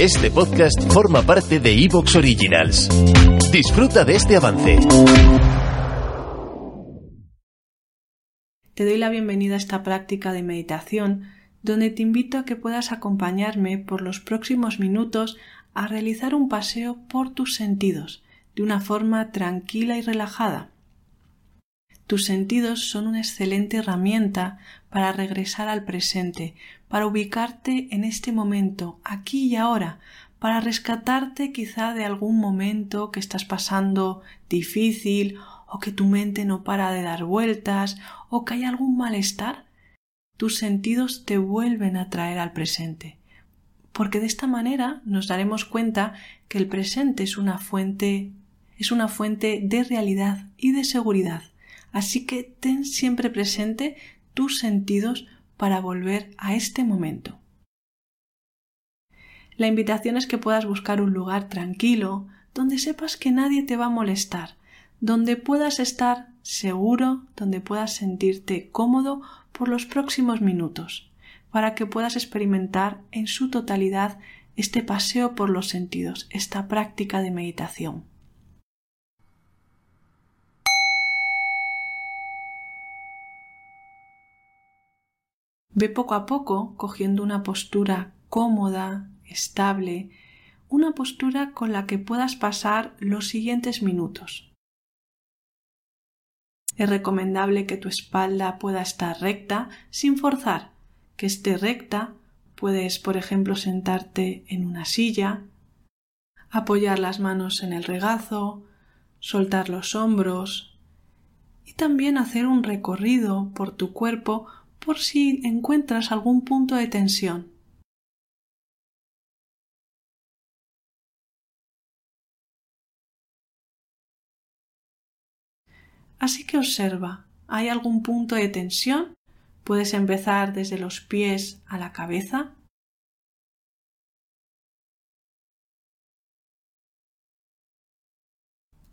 Este podcast forma parte de Evox Originals. Disfruta de este avance. Te doy la bienvenida a esta práctica de meditación donde te invito a que puedas acompañarme por los próximos minutos a realizar un paseo por tus sentidos de una forma tranquila y relajada. Tus sentidos son una excelente herramienta para regresar al presente, para ubicarte en este momento, aquí y ahora, para rescatarte quizá de algún momento que estás pasando difícil o que tu mente no para de dar vueltas o que hay algún malestar. Tus sentidos te vuelven a traer al presente, porque de esta manera nos daremos cuenta que el presente es una fuente es una fuente de realidad y de seguridad. Así que ten siempre presente tus sentidos para volver a este momento. La invitación es que puedas buscar un lugar tranquilo, donde sepas que nadie te va a molestar, donde puedas estar seguro, donde puedas sentirte cómodo por los próximos minutos, para que puedas experimentar en su totalidad este paseo por los sentidos, esta práctica de meditación. Ve poco a poco cogiendo una postura cómoda, estable, una postura con la que puedas pasar los siguientes minutos. Es recomendable que tu espalda pueda estar recta sin forzar, que esté recta. Puedes, por ejemplo, sentarte en una silla, apoyar las manos en el regazo, soltar los hombros y también hacer un recorrido por tu cuerpo por si encuentras algún punto de tensión. Así que observa, ¿hay algún punto de tensión? Puedes empezar desde los pies a la cabeza.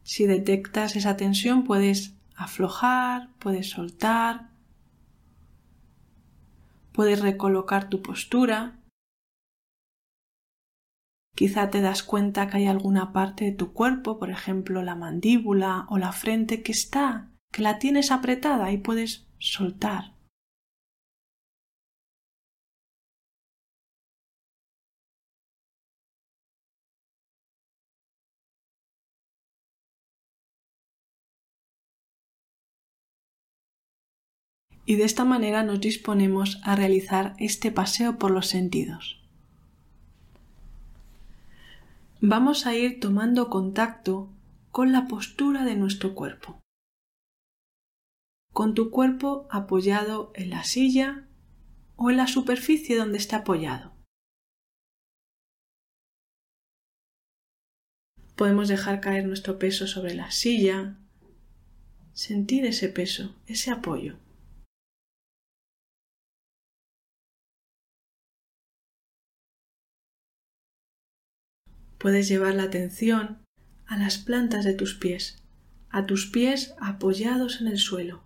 Si detectas esa tensión, puedes aflojar, puedes soltar, Puedes recolocar tu postura. Quizá te das cuenta que hay alguna parte de tu cuerpo, por ejemplo la mandíbula o la frente, que está, que la tienes apretada y puedes soltar. Y de esta manera nos disponemos a realizar este paseo por los sentidos. Vamos a ir tomando contacto con la postura de nuestro cuerpo, con tu cuerpo apoyado en la silla o en la superficie donde está apoyado. Podemos dejar caer nuestro peso sobre la silla, sentir ese peso, ese apoyo. Puedes llevar la atención a las plantas de tus pies, a tus pies apoyados en el suelo.